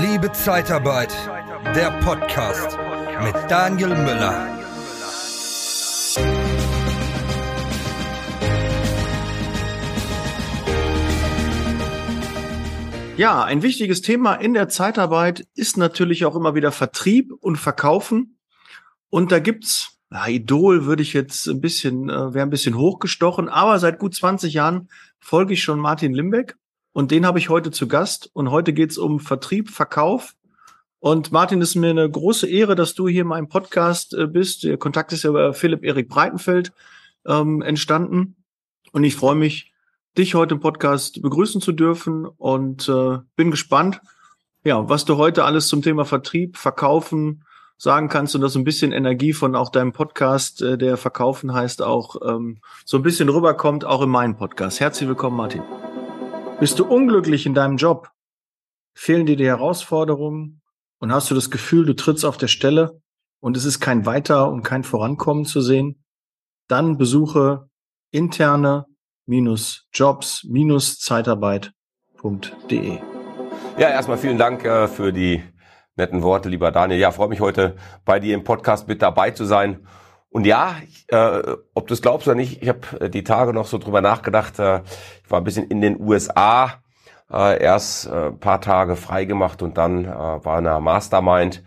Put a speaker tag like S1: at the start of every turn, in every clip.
S1: Liebe Zeitarbeit, der Podcast mit Daniel Müller.
S2: Ja, ein wichtiges Thema in der Zeitarbeit ist natürlich auch immer wieder Vertrieb und Verkaufen. Und da gibt's, ja, Idol würde ich jetzt ein bisschen, äh, wäre ein bisschen hochgestochen, aber seit gut 20 Jahren folge ich schon Martin Limbeck und den habe ich heute zu Gast. Und heute geht's um Vertrieb, Verkauf. Und Martin, es ist mir eine große Ehre, dass du hier in meinem Podcast äh, bist. Der Kontakt ist ja über Philipp Erik Breitenfeld ähm, entstanden. Und ich freue mich, dich heute im Podcast begrüßen zu dürfen und äh, bin gespannt, ja, was du heute alles zum Thema Vertrieb, Verkaufen sagen kannst und dass ein bisschen Energie von auch deinem Podcast, äh, der Verkaufen heißt, auch ähm, so ein bisschen rüberkommt, auch in meinen Podcast. Herzlich willkommen, Martin. Bist du unglücklich in deinem Job? Fehlen dir die Herausforderungen? Und hast du das Gefühl, du trittst auf der Stelle und es ist kein Weiter und kein Vorankommen zu sehen? Dann besuche interne jobs-zeitarbeit.de.
S3: Ja, erstmal vielen Dank äh, für die netten Worte, lieber Daniel. Ja, freue mich heute bei dir im Podcast mit dabei zu sein. Und ja, äh, ob du es glaubst oder nicht, ich habe äh, die Tage noch so drüber nachgedacht. Äh, ich war ein bisschen in den USA, äh, erst äh, ein paar Tage freigemacht und dann äh, war in einer Mastermind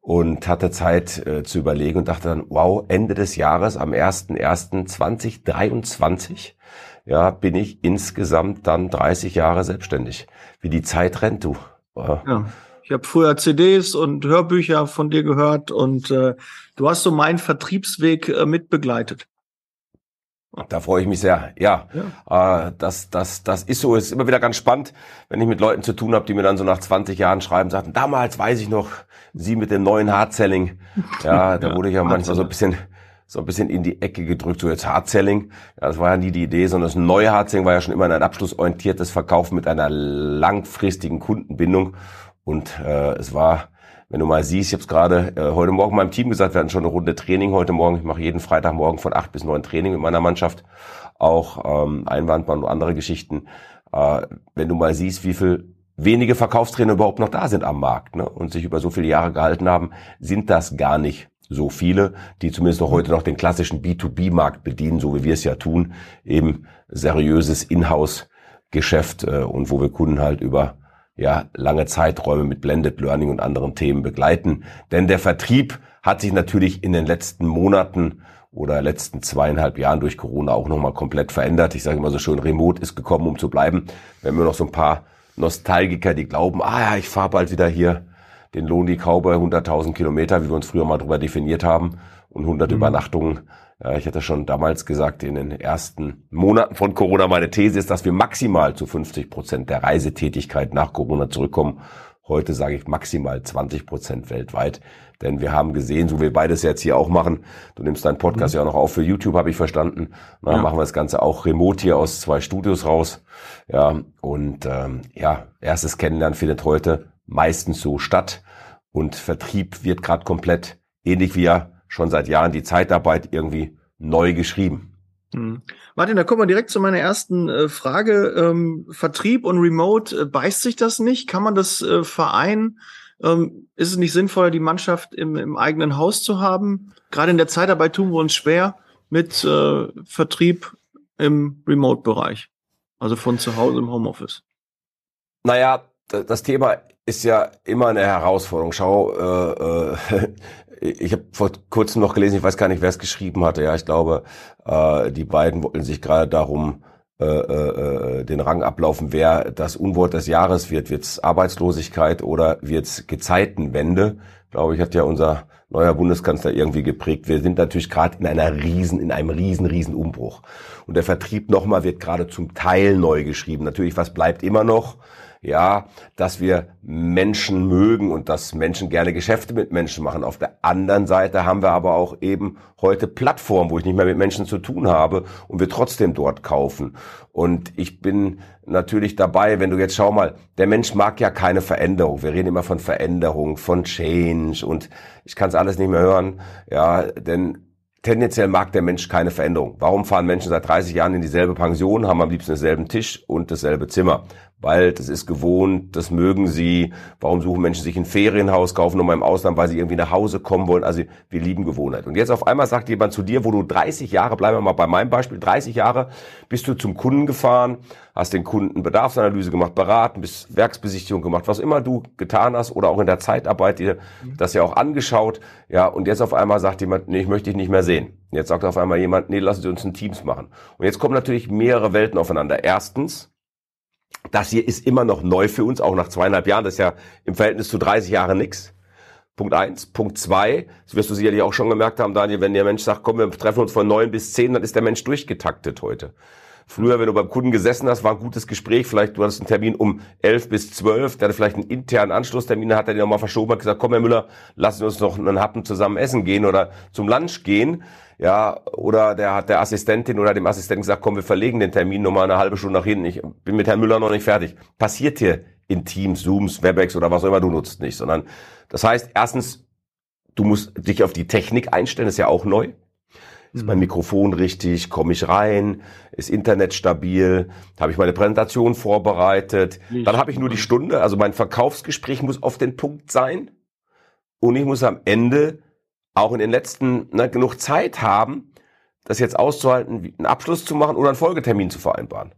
S3: und hatte Zeit äh, zu überlegen und dachte dann, wow, Ende des Jahres am 01.01.2023 ja, bin ich insgesamt dann 30 Jahre selbstständig. Wie die Zeit rennt, du.
S2: Ja. Ich habe früher CDs und Hörbücher von dir gehört und äh, du hast so meinen Vertriebsweg äh, mitbegleitet.
S3: Da freue ich mich sehr. Ja, ja. Äh, das, das, das ist so. Es ist immer wieder ganz spannend, wenn ich mit Leuten zu tun habe, die mir dann so nach 20 Jahren schreiben, sagten, damals weiß ich noch, Sie mit dem neuen Hard-Selling. Ja, da ja, wurde ich ja manchmal so ein bisschen so ein bisschen in die Ecke gedrückt, so jetzt Hard-Selling. Ja, das war ja nie die Idee, sondern das neue Hard-Selling war ja schon immer ein abschlussorientiertes Verkaufen mit einer langfristigen Kundenbindung. Und äh, es war, wenn du mal siehst, ich habe es gerade äh, heute Morgen meinem Team gesagt, wir hatten schon eine Runde Training heute Morgen. Ich mache jeden Freitagmorgen von acht bis neun Training mit meiner Mannschaft. Auch ähm, Einwandbahn und andere Geschichten. Äh, wenn du mal siehst, wie viel wenige Verkaufstrainer überhaupt noch da sind am Markt ne, und sich über so viele Jahre gehalten haben, sind das gar nicht so viele, die zumindest noch heute noch den klassischen B2B-Markt bedienen, so wie wir es ja tun, eben seriöses Inhouse-Geschäft äh, und wo wir Kunden halt über ja, lange Zeiträume mit Blended Learning und anderen Themen begleiten. Denn der Vertrieb hat sich natürlich in den letzten Monaten oder letzten zweieinhalb Jahren durch Corona auch nochmal komplett verändert. Ich sage immer so schön, Remote ist gekommen, um zu bleiben. Wir haben immer noch so ein paar Nostalgiker, die glauben, ah ja, ich fahre bald wieder hier den Lohn die Cowboy 100.000 Kilometer, wie wir uns früher mal drüber definiert haben, und 100 mhm. Übernachtungen. Ich hatte schon damals gesagt, in den ersten Monaten von Corona, meine These ist, dass wir maximal zu 50 Prozent der Reisetätigkeit nach Corona zurückkommen. Heute sage ich maximal 20 Prozent weltweit. Denn wir haben gesehen, so wie wir beides jetzt hier auch machen, du nimmst deinen Podcast mhm. ja auch noch auf für YouTube, habe ich verstanden. Dann ja. machen wir das Ganze auch remote hier aus zwei Studios raus. Ja, und ähm, ja, erstes Kennenlernen findet heute meistens so statt. Und Vertrieb wird gerade komplett, ähnlich wie ja schon seit Jahren die Zeitarbeit, irgendwie neu geschrieben.
S2: Hm. Martin, da kommen wir direkt zu meiner ersten äh, Frage. Ähm, Vertrieb und Remote, äh, beißt sich das nicht? Kann man das äh, vereinen? Ähm, ist es nicht sinnvoller, die Mannschaft im, im, eigenen Haus zu haben? Gerade in der Zeitarbeit tun wir uns schwer mit äh, Vertrieb im Remote-Bereich, also von zu Hause im Homeoffice.
S3: Naja, das Thema ist ja immer eine Herausforderung. Schau, äh, äh, ich habe vor kurzem noch gelesen, ich weiß gar nicht, wer es geschrieben hatte. Ja, ich glaube, äh, die beiden wollten sich gerade darum äh, äh, den Rang ablaufen, wer das Unwort des Jahres wird. Wird's Arbeitslosigkeit oder wird's Gezeitenwende? Glaube ich, hat ja unser neuer Bundeskanzler irgendwie geprägt. Wir sind natürlich gerade in einer riesen, in einem riesen, riesen Umbruch. Und der Vertrieb nochmal wird gerade zum Teil neu geschrieben. Natürlich, was bleibt immer noch? Ja, dass wir Menschen mögen und dass Menschen gerne Geschäfte mit Menschen machen. Auf der anderen Seite haben wir aber auch eben heute Plattformen, wo ich nicht mehr mit Menschen zu tun habe und wir trotzdem dort kaufen. Und ich bin natürlich dabei, wenn du jetzt schau mal, der Mensch mag ja keine Veränderung. Wir reden immer von Veränderung, von Change und ich kann es alles nicht mehr hören, ja, denn tendenziell mag der Mensch keine Veränderung. Warum fahren Menschen seit 30 Jahren in dieselbe Pension, haben am liebsten denselben Tisch und dasselbe Zimmer? Weil das ist gewohnt, das mögen sie. Warum suchen Menschen sich ein Ferienhaus, kaufen nochmal im Ausland, weil sie irgendwie nach Hause kommen wollen? Also wir lieben Gewohnheit. Und jetzt auf einmal sagt jemand zu dir, wo du 30 Jahre, bleiben wir mal bei meinem Beispiel, 30 Jahre bist du zum Kunden gefahren, hast den Kunden Bedarfsanalyse gemacht, beraten, bist Werksbesichtigung gemacht, was immer du getan hast oder auch in der Zeitarbeit dir das ja auch angeschaut. Ja, und jetzt auf einmal sagt jemand, nee, ich möchte dich nicht mehr sehen. Jetzt sagt auf einmal jemand, nee, lassen Sie uns ein Teams machen. Und jetzt kommen natürlich mehrere Welten aufeinander. Erstens, das hier ist immer noch neu für uns, auch nach zweieinhalb Jahren. Das ist ja im Verhältnis zu 30 Jahren nix. Punkt eins. Punkt zwei, das wirst du sicherlich auch schon gemerkt haben, Daniel, wenn der Mensch sagt, komm, wir treffen uns von neun bis zehn, dann ist der Mensch durchgetaktet heute. Früher, wenn du beim Kunden gesessen hast, war ein gutes Gespräch. Vielleicht du hattest einen Termin um elf bis zwölf, der hatte vielleicht einen internen Anschlusstermin, hat er dir nochmal verschoben, hat gesagt, komm, Herr Müller, wir uns noch einen Happen zusammen essen gehen oder zum Lunch gehen. Ja, oder der hat der Assistentin oder dem Assistenten gesagt, komm, wir verlegen den Termin nochmal eine halbe Stunde nach hinten. Ich bin mit Herrn Müller noch nicht fertig. Passiert hier in Teams, Zooms, Webex oder was auch immer du nutzt nicht, sondern das heißt, erstens, du musst dich auf die Technik einstellen, ist ja auch neu. Ist mein mhm. Mikrofon richtig? Komme ich rein? Ist Internet stabil? Habe ich meine Präsentation vorbereitet? Dann habe ich nur die Stunde. Also mein Verkaufsgespräch muss auf den Punkt sein. Und ich muss am Ende auch in den letzten ne, genug Zeit haben, das jetzt auszuhalten, einen Abschluss zu machen oder einen Folgetermin zu vereinbaren.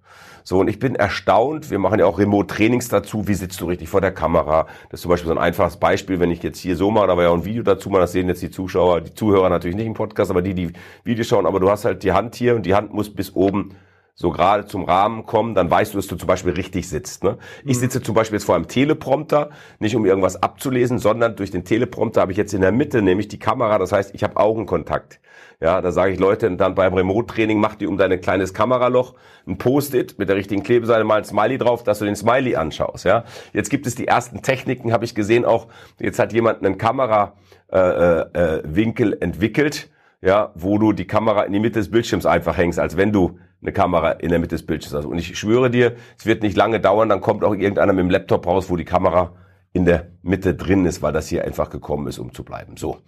S3: So, und ich bin erstaunt, wir machen ja auch Remote-Trainings dazu, wie sitzt du richtig vor der Kamera. Das ist zum Beispiel so ein einfaches Beispiel, wenn ich jetzt hier so mache, da war ja auch ein Video dazu, man das sehen jetzt die Zuschauer, die Zuhörer natürlich nicht im Podcast, aber die, die Videos schauen, aber du hast halt die Hand hier und die Hand muss bis oben so gerade zum Rahmen kommen, dann weißt du, dass du zum Beispiel richtig sitzt. Ne? Ich mhm. sitze zum Beispiel jetzt vor einem Teleprompter, nicht um irgendwas abzulesen, sondern durch den Teleprompter habe ich jetzt in der Mitte nämlich die Kamera, das heißt, ich habe Augenkontakt. Ja, da sage ich Leute dann beim Remote-Training, mach dir um dein kleines Kameraloch ein Post-it mit der richtigen Klebeseite mal ein Smiley drauf, dass du den Smiley anschaust. Ja, jetzt gibt es die ersten Techniken, habe ich gesehen auch. Jetzt hat jemand einen Kamerawinkel äh, äh, entwickelt, ja, wo du die Kamera in die Mitte des Bildschirms einfach hängst, als wenn du eine Kamera in der Mitte des Bildschirms hast. Und ich schwöre dir, es wird nicht lange dauern, dann kommt auch irgendeiner mit dem Laptop raus, wo die Kamera in der Mitte drin ist, weil das hier einfach gekommen ist, um zu bleiben. So.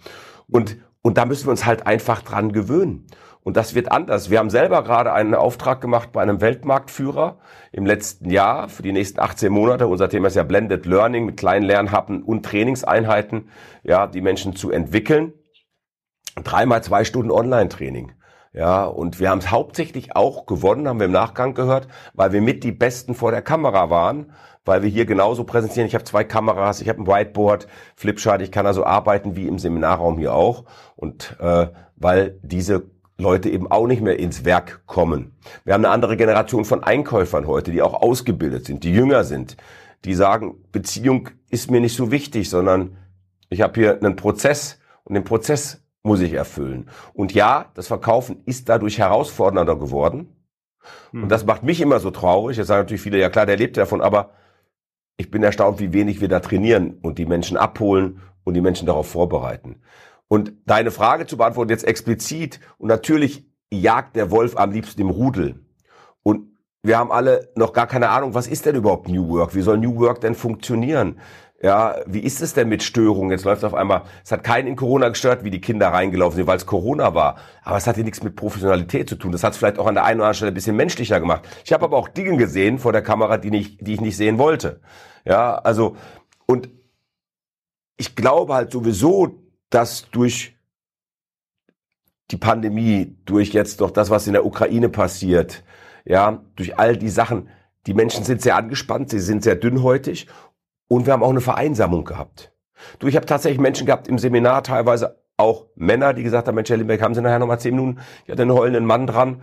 S3: Und, und da müssen wir uns halt einfach dran gewöhnen. Und das wird anders. Wir haben selber gerade einen Auftrag gemacht bei einem Weltmarktführer im letzten Jahr für die nächsten 18 Monate. Unser Thema ist ja Blended Learning mit kleinen Lernhappen und Trainingseinheiten, ja, die Menschen zu entwickeln. Dreimal zwei Stunden Online-Training. Ja, und wir haben es hauptsächlich auch gewonnen, haben wir im Nachgang gehört, weil wir mit die Besten vor der Kamera waren, weil wir hier genauso präsentieren. Ich habe zwei Kameras, ich habe ein Whiteboard, Flipchart, ich kann also arbeiten wie im Seminarraum hier auch. Und äh, weil diese Leute eben auch nicht mehr ins Werk kommen. Wir haben eine andere Generation von Einkäufern heute, die auch ausgebildet sind, die jünger sind, die sagen, Beziehung ist mir nicht so wichtig, sondern ich habe hier einen Prozess und den Prozess muss ich erfüllen. Und ja, das Verkaufen ist dadurch herausfordernder geworden. Und das macht mich immer so traurig. Jetzt sagen natürlich viele, ja klar, der lebt davon, aber ich bin erstaunt, wie wenig wir da trainieren und die Menschen abholen und die Menschen darauf vorbereiten. Und deine Frage zu beantworten jetzt explizit, und natürlich jagt der Wolf am liebsten im Rudel. Und wir haben alle noch gar keine Ahnung, was ist denn überhaupt New Work? Wie soll New Work denn funktionieren? Ja, wie ist es denn mit Störungen? Jetzt läuft auf einmal, es hat keinen in Corona gestört, wie die Kinder reingelaufen sind, weil es Corona war. Aber es hat hier nichts mit Professionalität zu tun. Das hat es vielleicht auch an der einen oder anderen Stelle ein bisschen menschlicher gemacht. Ich habe aber auch Dinge gesehen vor der Kamera, die, nicht, die ich nicht sehen wollte. Ja, also, und ich glaube halt sowieso, dass durch die Pandemie, durch jetzt doch das, was in der Ukraine passiert, ja, durch all die Sachen, die Menschen sind sehr angespannt, sie sind sehr dünnhäutig und wir haben auch eine Vereinsamung gehabt. Du, ich habe tatsächlich Menschen gehabt im Seminar, teilweise auch Männer, die gesagt haben, Mensch, Herr Limbeck, haben Sie nachher nochmal zehn Minuten? Ich hatte einen heulenden Mann dran,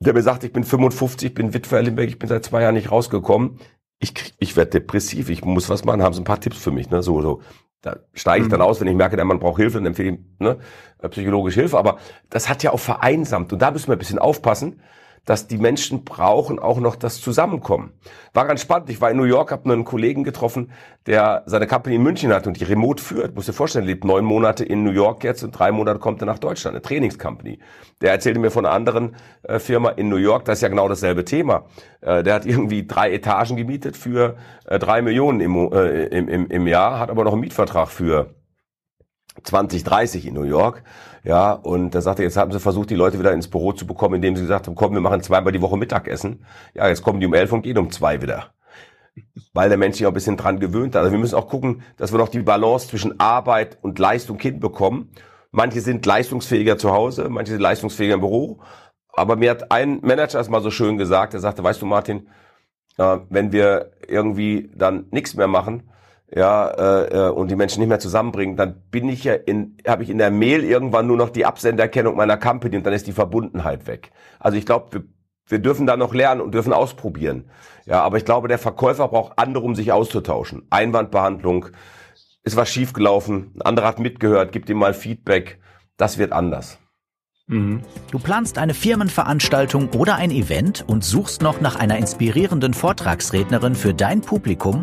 S3: der mir sagt, ich bin 55, ich bin Witwer, Herr Limbeck, ich bin seit zwei Jahren nicht rausgekommen. Ich, ich werde depressiv, ich muss was machen, haben Sie ein paar Tipps für mich, ne? So, so. Da steige ich mhm. dann aus, wenn ich merke, der Mann braucht Hilfe, dann empfehle ich ne, psychologische Hilfe. Aber das hat ja auch vereinsamt. Und da müssen wir ein bisschen aufpassen, dass die Menschen brauchen auch noch das Zusammenkommen. War ganz spannend. Ich war in New York, habe einen Kollegen getroffen, der seine Company in München hat und die remote führt. Muss dir vorstellen, lebt neun Monate in New York jetzt und drei Monate kommt er nach Deutschland, eine Trainingscompany. Der erzählte mir von einer anderen äh, Firma in New York, das ist ja genau dasselbe Thema. Äh, der hat irgendwie drei Etagen gemietet für äh, drei Millionen im, äh, im, im, im Jahr, hat aber noch einen Mietvertrag für 2030 in New York. Ja, und da sagte jetzt haben sie versucht, die Leute wieder ins Büro zu bekommen, indem sie gesagt haben, komm, wir machen zweimal die Woche Mittagessen. Ja, jetzt kommen die um elf und gehen um zwei wieder. Weil der Mensch sich auch ein bisschen dran gewöhnt hat. Also wir müssen auch gucken, dass wir noch die Balance zwischen Arbeit und Leistung hinbekommen. Manche sind leistungsfähiger zu Hause, manche sind leistungsfähiger im Büro. Aber mir hat ein Manager es mal so schön gesagt, er sagte, weißt du Martin, äh, wenn wir irgendwie dann nichts mehr machen, ja, äh, äh, und die Menschen nicht mehr zusammenbringen, dann bin ich ja in, habe ich in der Mail irgendwann nur noch die Absenderkennung meiner Company und dann ist die Verbundenheit weg. Also ich glaube, wir, wir dürfen da noch lernen und dürfen ausprobieren. Ja, aber ich glaube, der Verkäufer braucht andere, um sich auszutauschen. Einwandbehandlung, ist was schiefgelaufen, ein anderer hat mitgehört, gibt ihm mal Feedback. Das wird anders.
S4: Mhm. Du planst eine Firmenveranstaltung oder ein Event und suchst noch nach einer inspirierenden Vortragsrednerin für dein Publikum?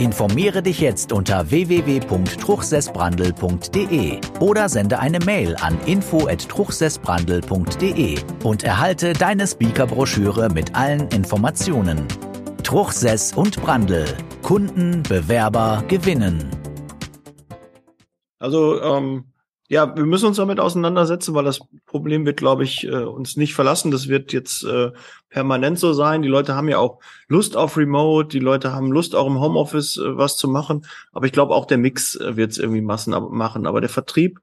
S4: Informiere dich jetzt unter www.truchsessbrandel.de oder sende eine Mail an info@truchsessbrandel.de und erhalte deine Speakerbroschüre mit allen Informationen. Truchsess und Brandel. Kunden, Bewerber gewinnen.
S2: Also ähm, ja, wir müssen uns damit auseinandersetzen, weil das Problem wird, glaube ich, äh, uns nicht verlassen. Das wird jetzt äh, permanent so sein. Die Leute haben ja auch Lust auf Remote, die Leute haben Lust auch im Homeoffice äh, was zu machen. Aber ich glaube auch der Mix wird es irgendwie Massen machen. Aber der Vertrieb,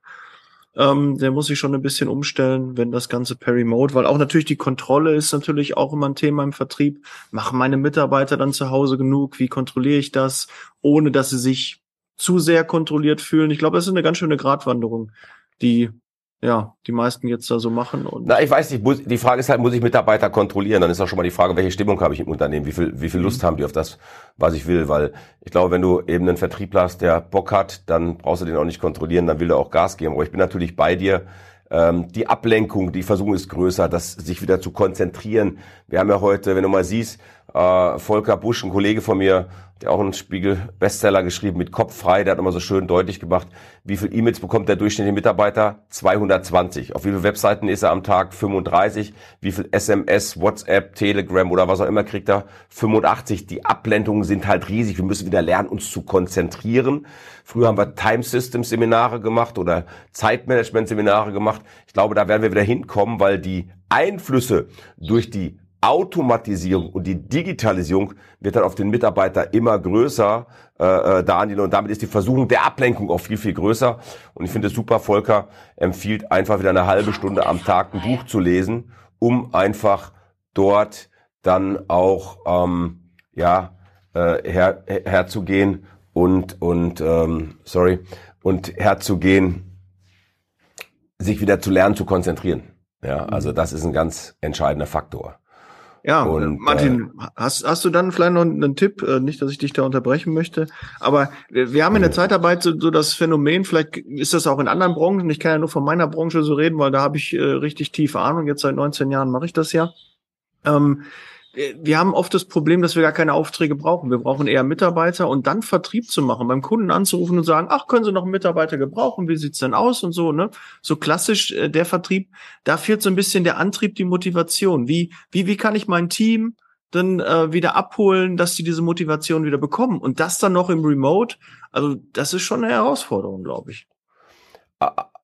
S2: ähm, der muss sich schon ein bisschen umstellen, wenn das Ganze per Remote, weil auch natürlich die Kontrolle ist natürlich auch immer ein Thema im Vertrieb. Machen meine Mitarbeiter dann zu Hause genug? Wie kontrolliere ich das, ohne dass sie sich zu sehr kontrolliert fühlen. Ich glaube, das ist eine ganz schöne Gratwanderung, die ja, die meisten jetzt da so machen. Und
S3: Na, ich weiß nicht, muss, die Frage ist halt, muss ich Mitarbeiter kontrollieren? Dann ist auch schon mal die Frage, welche Stimmung habe ich im Unternehmen? Wie viel, wie viel Lust mhm. haben die auf das, was ich will? Weil ich glaube, wenn du eben einen Vertriebler hast, der Bock hat, dann brauchst du den auch nicht kontrollieren, dann will er auch Gas geben. Aber ich bin natürlich bei dir. Ähm, die Ablenkung, die Versuchung ist größer, das sich wieder zu konzentrieren. Wir haben ja heute, wenn du mal siehst, äh, Volker Busch, ein Kollege von mir, der auch einen Spiegel-Bestseller geschrieben mit Kopf frei, der hat immer so schön deutlich gemacht, wie viel E-Mails bekommt der durchschnittliche Mitarbeiter? 220. Auf wie viele Webseiten ist er am Tag? 35. Wie viel SMS, WhatsApp, Telegram oder was auch immer kriegt er? 85. Die Abblendungen sind halt riesig. Wir müssen wieder lernen, uns zu konzentrieren. Früher haben wir Time System Seminare gemacht oder Zeitmanagement Seminare gemacht. Ich glaube, da werden wir wieder hinkommen, weil die Einflüsse durch die Automatisierung und die Digitalisierung wird dann auf den Mitarbeiter immer größer, äh, äh, Daniel, und damit ist die Versuchung der Ablenkung auch viel, viel größer. Und ich finde es super, Volker empfiehlt einfach wieder eine halbe Stunde am Tag ein Buch zu lesen, um einfach dort dann auch ähm, ja äh, her, herzugehen und und ähm, sorry und herzugehen, sich wieder zu lernen, zu konzentrieren. Ja, also das ist ein ganz entscheidender Faktor.
S2: Ja, und, Martin, äh, hast, hast du dann vielleicht noch einen Tipp? Äh, nicht, dass ich dich da unterbrechen möchte, aber wir haben in der Zeitarbeit so, so das Phänomen, vielleicht ist das auch in anderen Branchen, ich kann ja nur von meiner Branche so reden, weil da habe ich äh, richtig tiefe Ahnung, jetzt seit 19 Jahren mache ich das ja. Ähm, wir haben oft das Problem, dass wir gar keine Aufträge brauchen. Wir brauchen eher Mitarbeiter und dann Vertrieb zu machen, beim Kunden anzurufen und sagen, ach, können Sie noch einen Mitarbeiter gebrauchen? Wie sieht's denn aus? Und so, ne? So klassisch äh, der Vertrieb, da fehlt so ein bisschen der Antrieb, die Motivation. Wie, wie, wie kann ich mein Team dann äh, wieder abholen, dass sie diese Motivation wieder bekommen? Und das dann noch im Remote, also das ist schon eine Herausforderung, glaube ich.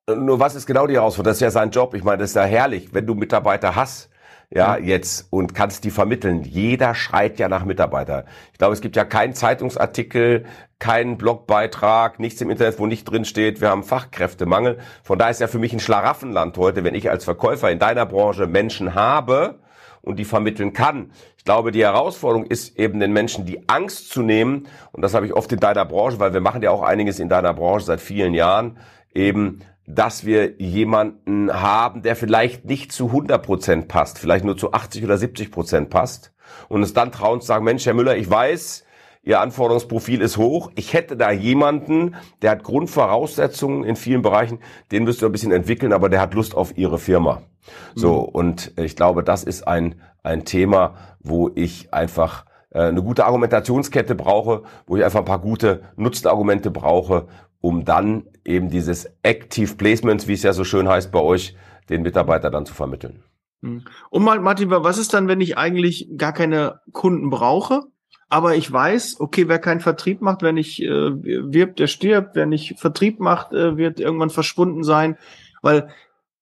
S3: Nur was ist genau die Herausforderung? Das ist ja sein Job. Ich meine, das ist ja herrlich, wenn du Mitarbeiter hast ja, jetzt und kannst die vermitteln. Jeder schreit ja nach Mitarbeiter. Ich glaube, es gibt ja keinen Zeitungsartikel, keinen Blogbeitrag, nichts im Internet, wo nicht drin steht, wir haben Fachkräftemangel. Von daher ist ja für mich ein Schlaraffenland heute, wenn ich als Verkäufer in deiner Branche Menschen habe und die vermitteln kann. Ich glaube, die Herausforderung ist eben den Menschen die Angst zu nehmen. Und das habe ich oft in deiner Branche, weil wir machen ja auch einiges in deiner Branche seit vielen Jahren, eben dass wir jemanden haben, der vielleicht nicht zu 100 Prozent passt, vielleicht nur zu 80 oder 70 Prozent passt und es dann trauen zu sagen, Mensch, Herr Müller, ich weiß, Ihr Anforderungsprofil ist hoch. Ich hätte da jemanden, der hat Grundvoraussetzungen in vielen Bereichen, den müsst ihr ein bisschen entwickeln, aber der hat Lust auf Ihre Firma. So, mhm. und ich glaube, das ist ein, ein Thema, wo ich einfach äh, eine gute Argumentationskette brauche, wo ich einfach ein paar gute Nutzenargumente brauche, um dann eben dieses Active Placements, wie es ja so schön heißt bei euch, den Mitarbeiter dann zu vermitteln.
S2: Hm. Und mal, Martin, was ist dann, wenn ich eigentlich gar keine Kunden brauche? Aber ich weiß, okay, wer keinen Vertrieb macht, wenn ich äh, wirbt, der stirbt. Wer nicht Vertrieb macht, äh, wird irgendwann verschwunden sein. Weil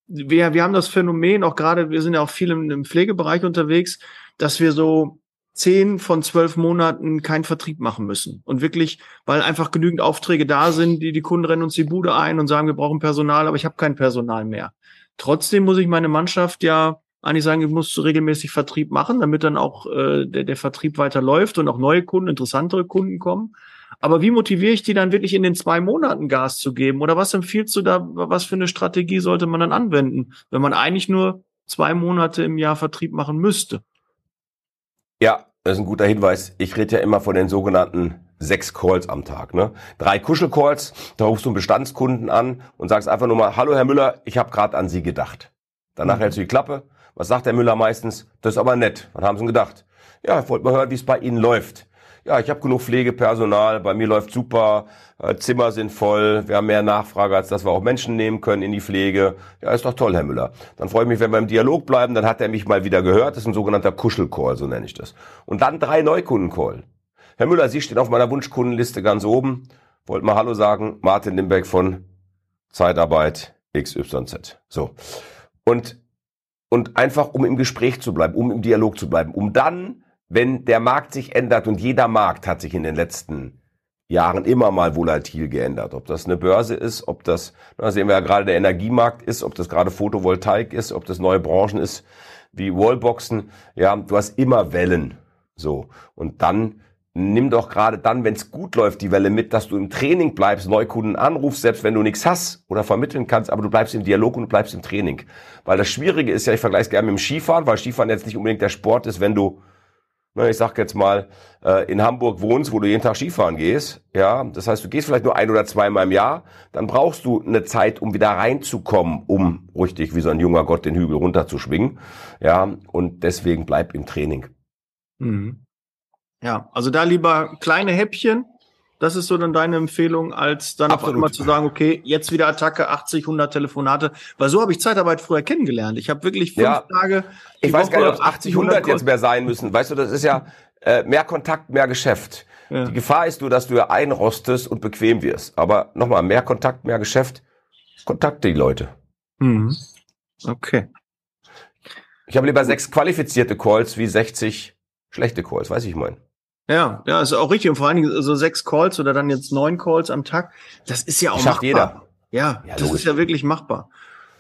S2: wir, wir haben das Phänomen, auch gerade, wir sind ja auch viel im, im Pflegebereich unterwegs, dass wir so zehn von zwölf Monaten keinen Vertrieb machen müssen. Und wirklich, weil einfach genügend Aufträge da sind, die, die Kunden rennen uns die Bude ein und sagen, wir brauchen Personal, aber ich habe kein Personal mehr. Trotzdem muss ich meine Mannschaft ja eigentlich sagen, ich muss regelmäßig Vertrieb machen, damit dann auch äh, der, der Vertrieb weiterläuft und auch neue Kunden, interessantere Kunden kommen. Aber wie motiviere ich die dann wirklich in den zwei Monaten Gas zu geben? Oder was empfiehlst du da, was für eine Strategie sollte man dann anwenden, wenn man eigentlich nur zwei Monate im Jahr Vertrieb machen müsste?
S3: Ja, das ist ein guter Hinweis. Ich rede ja immer von den sogenannten sechs Calls am Tag. Ne? Drei Kuschelcalls, da rufst du einen Bestandskunden an und sagst einfach nur mal, hallo Herr Müller, ich habe gerade an Sie gedacht. Danach mhm. hältst du die Klappe. Was sagt der Müller meistens? Das ist aber nett. Was haben Sie gedacht? Ja, ich wollte mal hören, wie es bei Ihnen läuft ja, ich habe genug Pflegepersonal, bei mir läuft super, äh, Zimmer sind voll, wir haben mehr Nachfrage, als dass wir auch Menschen nehmen können in die Pflege. Ja, ist doch toll, Herr Müller. Dann freue ich mich, wenn wir im Dialog bleiben, dann hat er mich mal wieder gehört. Das ist ein sogenannter Kuschelcall, so nenne ich das. Und dann drei Neukundencall. Herr Müller, Sie stehen auf meiner Wunschkundenliste ganz oben. Wollt mal Hallo sagen, Martin Limbeck von Zeitarbeit XYZ. So. Und, und einfach, um im Gespräch zu bleiben, um im Dialog zu bleiben, um dann wenn der Markt sich ändert und jeder Markt hat sich in den letzten Jahren immer mal volatil geändert. Ob das eine Börse ist, ob das, da sehen wir ja gerade der Energiemarkt ist, ob das gerade Photovoltaik ist, ob das neue Branchen ist wie Wallboxen. Ja, du hast immer Wellen. So. Und dann nimm doch gerade dann, wenn es gut läuft, die Welle mit, dass du im Training bleibst, Neukunden anrufst, selbst wenn du nichts hast oder vermitteln kannst, aber du bleibst im Dialog und du bleibst im Training. Weil das Schwierige ist ja, ich vergleiche es gerne mit dem Skifahren, weil Skifahren jetzt nicht unbedingt der Sport ist, wenn du Ne, ich sag jetzt mal, äh, in Hamburg wohnst, wo du jeden Tag Skifahren gehst, ja, das heißt, du gehst vielleicht nur ein oder zweimal im Jahr, dann brauchst du eine Zeit, um wieder reinzukommen, um richtig wie so ein junger Gott den Hügel runterzuschwingen, ja, und deswegen bleib im Training.
S2: Mhm. Ja, also da lieber kleine Häppchen, das ist so dann deine Empfehlung, als dann Absolut. auf einmal zu sagen, okay, jetzt wieder Attacke, 80, 100 Telefonate. Weil so habe ich Zeitarbeit früher kennengelernt. Ich habe wirklich fünf ja. Tage.
S3: Ich weiß Woche, gar nicht, ob 80, 100 jetzt mehr sein müssen. Weißt du, das ist ja äh, mehr Kontakt, mehr Geschäft. Ja. Die Gefahr ist nur, dass du ja einrostest und bequem wirst. Aber nochmal, mehr Kontakt, mehr Geschäft. Kontakte die Leute.
S2: Mhm. Okay.
S3: Ich habe lieber sechs qualifizierte Calls wie 60 schlechte Calls, weiß ich mein.
S2: Ja, ja, ist auch richtig. Und vor allen Dingen so sechs Calls oder dann jetzt neun Calls am Tag, das ist ja auch
S3: Schafft machbar. jeder.
S2: Ja, ja das logisch. ist ja wirklich machbar.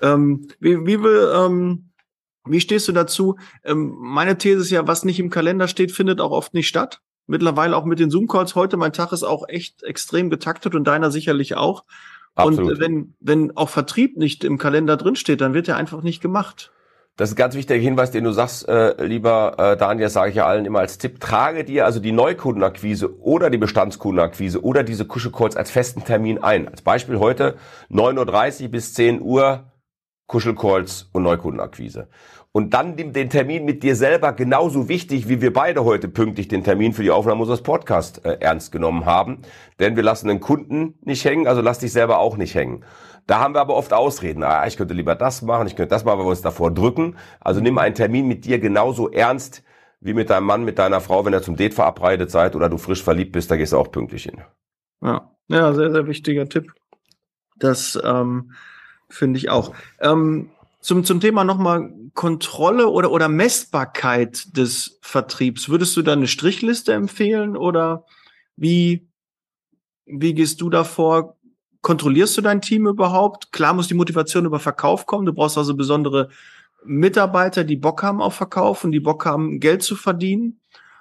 S2: Ähm, wie, wie, will, ähm, wie stehst du dazu? Ähm, meine These ist ja, was nicht im Kalender steht, findet auch oft nicht statt. Mittlerweile auch mit den Zoom-Calls. Heute, mein Tag ist auch echt extrem getaktet und deiner sicherlich auch. Absolut. Und wenn, wenn auch Vertrieb nicht im Kalender drinsteht, dann wird er einfach nicht gemacht.
S3: Das ist ein ganz wichtiger Hinweis, den du sagst, äh, lieber äh, Daniel, sage ich ja allen immer als Tipp. Trage dir also die Neukundenakquise oder die Bestandskundenakquise oder diese Kuschelcalls als festen Termin ein. Als Beispiel heute 9.30 Uhr bis 10 Uhr Kuschelcalls und Neukundenakquise. Und dann den Termin mit dir selber genauso wichtig, wie wir beide heute pünktlich den Termin für die Aufnahme unseres Podcasts äh, ernst genommen haben. Denn wir lassen den Kunden nicht hängen, also lass dich selber auch nicht hängen. Da haben wir aber oft Ausreden. Ah, ich könnte lieber das machen, ich könnte das machen, weil wir uns davor drücken. Also nimm einen Termin mit dir genauso ernst wie mit deinem Mann, mit deiner Frau, wenn ihr zum Date verabredet seid oder du frisch verliebt bist, da gehst du auch pünktlich hin.
S2: Ja, ja sehr, sehr wichtiger Tipp. Das ähm, finde ich auch. Ähm, zum, zum Thema nochmal Kontrolle oder, oder Messbarkeit des Vertriebs. Würdest du da eine Strichliste empfehlen oder wie, wie gehst du davor? Kontrollierst du dein Team überhaupt? Klar muss die Motivation über Verkauf kommen. Du brauchst also besondere Mitarbeiter, die Bock haben auf Verkauf und die Bock haben, Geld zu verdienen.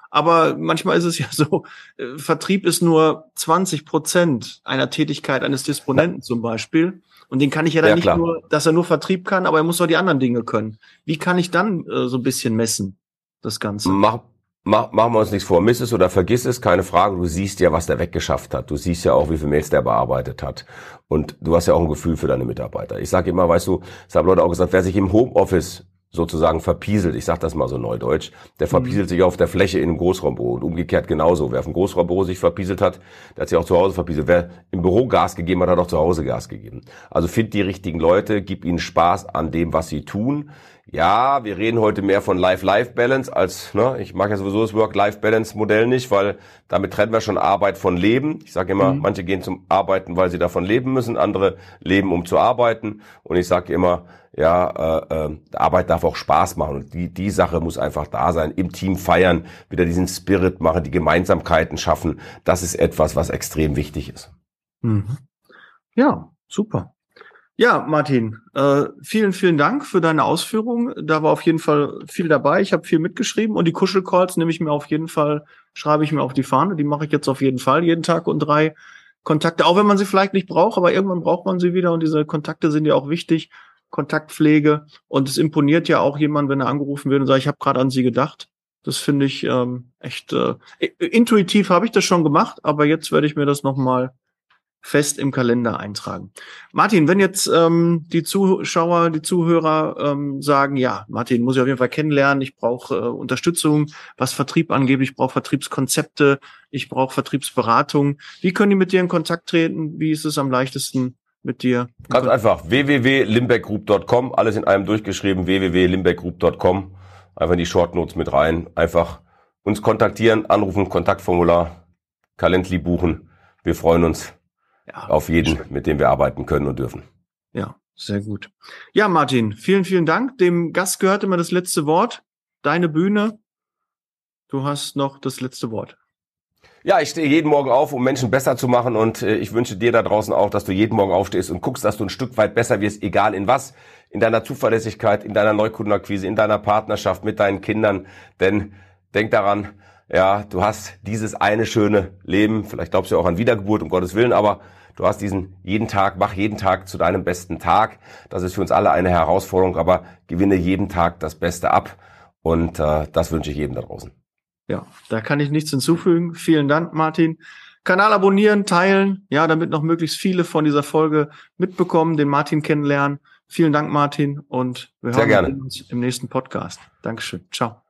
S2: Aber manchmal ist es ja so, äh, Vertrieb ist nur 20 Prozent einer Tätigkeit eines Disponenten zum Beispiel. Und den kann ich ja dann ja, nicht klar. nur, dass er nur Vertrieb kann, aber er muss auch die anderen Dinge können. Wie kann ich dann äh, so ein bisschen messen, das Ganze?
S3: Mach, Mach, machen wir uns nichts vor, miss es oder vergiss es, keine Frage. Du siehst ja, was der weggeschafft hat. Du siehst ja auch, wie viele Mails der bearbeitet hat. Und du hast ja auch ein Gefühl für deine Mitarbeiter. Ich sage immer, weißt du, das haben Leute auch gesagt, wer sich im Homeoffice sozusagen verpieselt, ich sage das mal so neudeutsch, der verpieselt mhm. sich auf der Fläche in einem Großraumbüro und umgekehrt genauso. Wer auf dem Großraumbüro sich verpieselt hat, der hat sich auch zu Hause verpieselt. Wer im Büro Gas gegeben hat, hat auch zu Hause Gas gegeben. Also find die richtigen Leute, gib ihnen Spaß an dem, was sie tun. Ja, wir reden heute mehr von Life-Life-Balance als, ne, ich mag ja sowieso das Work-Life-Balance-Modell nicht, weil damit trennen wir schon Arbeit von Leben. Ich sage immer, mhm. manche gehen zum Arbeiten, weil sie davon leben müssen, andere leben, um zu arbeiten. Und ich sage immer, ja, äh, äh, Arbeit darf auch Spaß machen und die, die Sache muss einfach da sein. Im Team feiern, wieder diesen Spirit machen, die Gemeinsamkeiten schaffen. Das ist etwas, was extrem wichtig ist.
S2: Mhm. Ja, super. Ja, Martin, äh, vielen, vielen Dank für deine Ausführungen. Da war auf jeden Fall viel dabei. Ich habe viel mitgeschrieben und die Kuschelcalls nehme ich mir auf jeden Fall, schreibe ich mir auf die Fahne. Die mache ich jetzt auf jeden Fall jeden Tag und drei Kontakte, auch wenn man sie vielleicht nicht braucht, aber irgendwann braucht man sie wieder und diese Kontakte sind ja auch wichtig. Kontaktpflege. Und es imponiert ja auch jemand, wenn er angerufen wird und sagt, ich habe gerade an Sie gedacht. Das finde ich ähm, echt äh, intuitiv habe ich das schon gemacht, aber jetzt werde ich mir das nochmal fest im Kalender eintragen. Martin, wenn jetzt ähm, die Zuschauer, die Zuhörer ähm, sagen, ja, Martin muss ich auf jeden Fall kennenlernen, ich brauche äh, Unterstützung, was Vertrieb angeht, ich brauche Vertriebskonzepte, ich brauche Vertriebsberatung. Wie können die mit dir in Kontakt treten? Wie ist es am leichtesten? Mit dir?
S3: Ganz einfach, www.limbeckgroup.com, alles in einem durchgeschrieben, www.limbeckgroup.com, einfach in die Shortnotes mit rein, einfach uns kontaktieren, anrufen, Kontaktformular, Calendly buchen. Wir freuen uns ja, auf jeden, schön. mit dem wir arbeiten können und dürfen.
S2: Ja, sehr gut. Ja, Martin, vielen, vielen Dank. Dem Gast gehört immer das letzte Wort. Deine Bühne. Du hast noch das letzte Wort.
S3: Ja, ich stehe jeden Morgen auf, um Menschen besser zu machen und äh, ich wünsche dir da draußen auch, dass du jeden Morgen aufstehst und guckst, dass du ein Stück weit besser wirst, egal in was, in deiner Zuverlässigkeit, in deiner Neukundenakquise, in deiner Partnerschaft mit deinen Kindern, denn denk daran, ja, du hast dieses eine schöne Leben, vielleicht glaubst du auch an Wiedergeburt, um Gottes Willen, aber du hast diesen jeden Tag, mach jeden Tag zu deinem besten Tag. Das ist für uns alle eine Herausforderung, aber gewinne jeden Tag das Beste ab und äh, das wünsche ich jedem da draußen.
S2: Ja, da kann ich nichts hinzufügen. Vielen Dank, Martin. Kanal abonnieren, teilen, ja, damit noch möglichst viele von dieser Folge mitbekommen, den Martin kennenlernen. Vielen Dank, Martin, und wir
S3: Sehr
S2: hören uns im nächsten Podcast. Dankeschön. Ciao.